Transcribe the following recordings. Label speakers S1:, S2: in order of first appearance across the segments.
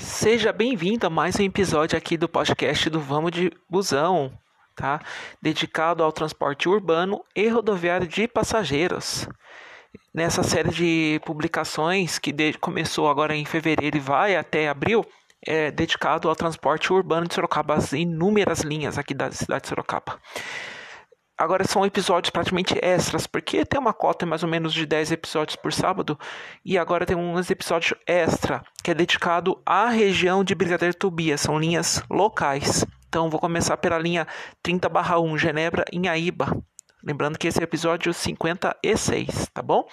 S1: Seja bem-vindo a mais um episódio aqui do podcast do Vamos de Busão, tá? Dedicado ao transporte urbano e rodoviário de passageiros. Nessa série de publicações que começou agora em fevereiro e vai até abril, é dedicado ao transporte urbano de Sorocaba, as inúmeras linhas aqui da cidade de Sorocaba. Agora são episódios praticamente extras, porque tem uma cota mais ou menos de 10 episódios por sábado, e agora tem uns episódios extra, que é dedicado à região de Brigadeiro Tobias, são linhas locais. Então vou começar pela linha 30/1 Genebra em Aíba. Lembrando que esse é o episódio 56, tá bom?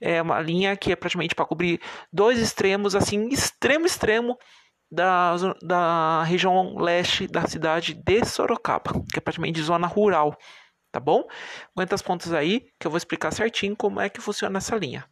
S1: É uma linha que é praticamente para cobrir dois extremos, assim, extremo extremo da, da região leste da cidade de Sorocaba, que é praticamente zona rural, tá bom? Aguenta as pontas aí que eu vou explicar certinho como é que funciona essa linha.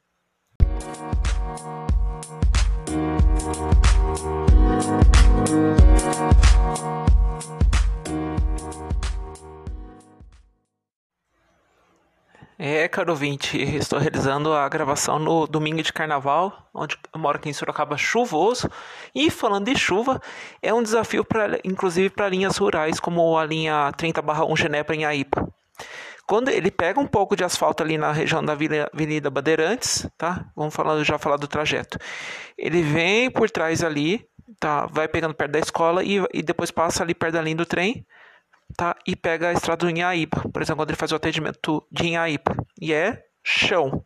S1: É, caro ouvinte, estou realizando a gravação no domingo de carnaval, onde eu moro aqui em Sorocaba chuvoso. E falando de chuva, é um desafio, pra, inclusive, para linhas rurais, como a linha 30-1 Genebra em Aipa. Quando ele pega um pouco de asfalto ali na região da Avenida Bandeirantes, tá? Vamos falar, já falar do trajeto. Ele vem por trás ali, tá? Vai pegando perto da escola e, e depois passa ali perto da linha do trem tá? E pega a estrada do Inhaíba, por exemplo, quando ele faz o atendimento de Inhaíba, e é chão.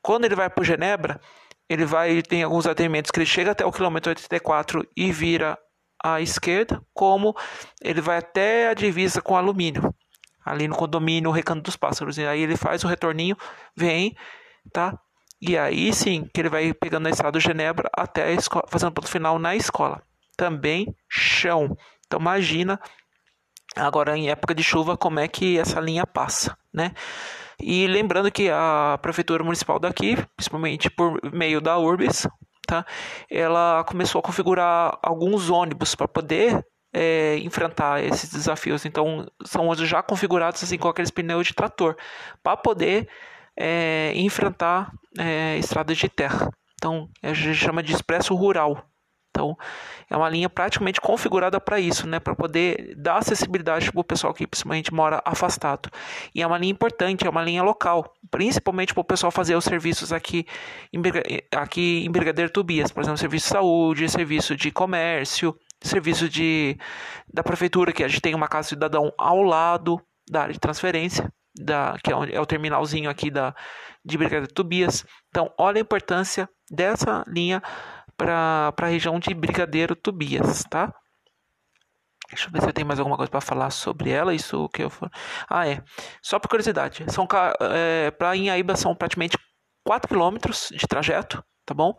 S1: Quando ele vai para Genebra, ele vai tem alguns atendimentos que ele chega até o quilômetro 84 e vira à esquerda, como ele vai até a divisa com alumínio, ali no condomínio Recanto dos Pássaros, e aí ele faz o retorninho, vem, tá? E aí sim que ele vai pegando a estrada do Genebra até a escola, fazendo ponto final na escola. Também chão. Então imagina Agora, em época de chuva, como é que essa linha passa, né? E lembrando que a prefeitura municipal daqui, principalmente por meio da Urbis, tá? Ela começou a configurar alguns ônibus para poder é, enfrentar esses desafios. Então, são ônibus já configurados assim com aqueles pneus de trator para poder é, enfrentar é, estradas de terra. Então, a gente chama de expresso rural. Então, é uma linha praticamente configurada para isso, né? Para poder dar acessibilidade para o pessoal que principalmente mora afastado. E é uma linha importante, é uma linha local, principalmente para o pessoal fazer os serviços aqui em, aqui em Brigadeiro Tobias, por exemplo, serviço de saúde, serviço de comércio, serviço de, da prefeitura, que a gente tem uma casa cidadão ao lado da área de transferência. Da, que é, é o terminalzinho aqui da, de Brigadeiro Tobias. Então, olha a importância dessa linha para a região de Brigadeiro Tobias, tá? Deixa eu ver se eu tenho mais alguma coisa para falar sobre ela. Isso que eu Ah, é. Só por curiosidade. São é, para Inhaíba são praticamente 4 quilômetros de trajeto, tá bom?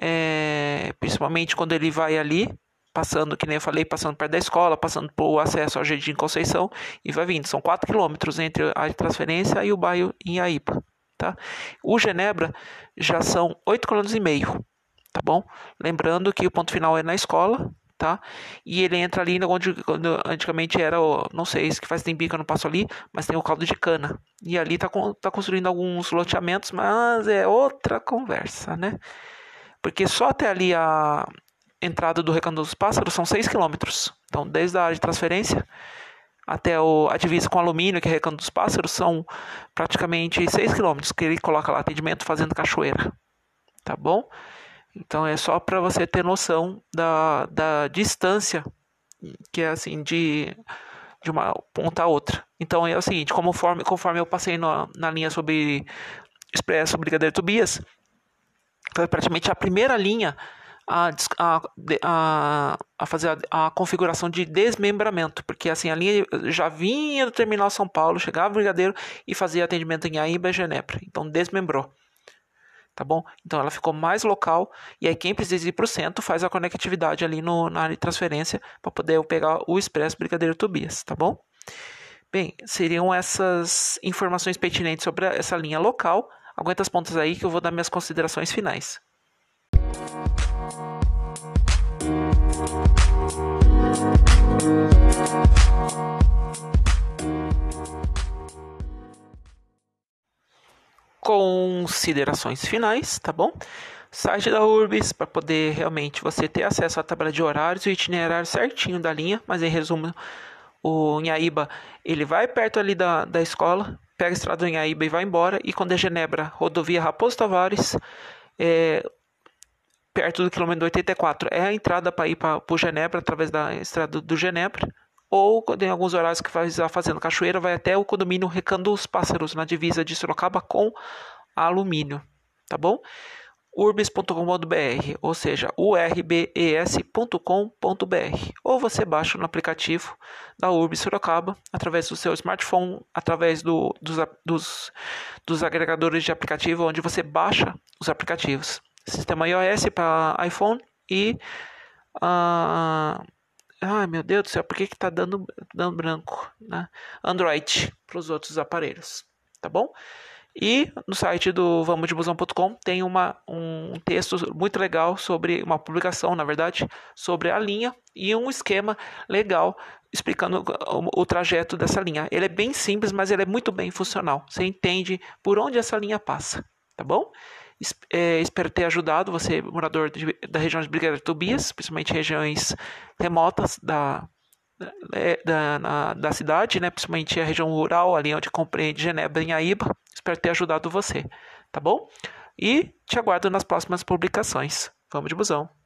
S1: É, principalmente quando ele vai ali, passando, que nem eu falei, passando perto da escola, passando por acesso ao Jardim Conceição e vai vindo. São 4 quilômetros entre a transferência e o bairro Inhaíba, tá? O Genebra já são 8 quilômetros e meio tá bom? Lembrando que o ponto final é na escola, tá? E ele entra ali onde, onde antigamente era, o, não sei se faz tempo que eu não passo ali, mas tem o caldo de cana. E ali tá, tá construindo alguns loteamentos, mas é outra conversa, né? Porque só até ali a entrada do Recanto dos Pássaros são 6 quilômetros. Então, desde a área de transferência até o, a divisa com alumínio, que é Recanto dos Pássaros, são praticamente 6 quilômetros que ele coloca lá atendimento fazendo cachoeira. Tá bom? Então é só para você ter noção da, da distância que é assim de, de uma ponta a outra. Então é o seguinte, conforme, conforme eu passei na, na linha sobre Expresso Brigadeiro Tobias, foi praticamente a primeira linha a, a, a, fazer a, a, configuração de desmembramento, porque assim a linha já vinha do terminal São Paulo, chegava o Brigadeiro e fazia atendimento em Aíba e Genebra. Então desmembrou tá bom? Então ela ficou mais local e aí quem precisa ir para o centro faz a conectividade ali no, na área de transferência para poder pegar o Expresso Brigadeiro Tobias, tá bom? Bem, seriam essas informações pertinentes sobre essa linha local. Aguenta as pontas aí que eu vou dar minhas considerações finais. Considerações finais, tá bom? site da Urbis para poder realmente você ter acesso à tabela de horários e itinerário certinho da linha, mas em resumo, o Inhaíba, ele vai perto ali da, da escola, pega a estrada do Inhaíba e vai embora, e quando é Genebra, rodovia Raposo Tavares, é, perto do quilômetro 84, é a entrada para ir para o Genebra, através da estrada do Genebra, ou em alguns horários que vai fazendo cachoeira, vai até o condomínio Recanto dos Pássaros, na divisa de Sorocaba com alumínio, tá bom? urbis.com.br, ou seja, urbes.com.br, ou você baixa no aplicativo da Urbis Sorocaba através do seu smartphone, através do, dos, dos, dos agregadores de aplicativo, onde você baixa os aplicativos. Sistema iOS para iPhone e. Uh, ai meu Deus do céu, por que está dando, dando branco? Né? Android para os outros aparelhos, tá bom? E no site do vamosdebusão.com tem uma, um texto muito legal sobre uma publicação, na verdade, sobre a linha e um esquema legal explicando o, o trajeto dessa linha. Ele é bem simples, mas ele é muito bem funcional. Você entende por onde essa linha passa, tá bom? É, espero ter ajudado você, morador de, da região de Brigadeiro Tobias, principalmente regiões remotas da, é, da, na, da cidade, né? principalmente a região rural, ali onde compreende Genebra e Aíba. Espero ter ajudado você, tá bom? E te aguardo nas próximas publicações. Vamos de busão!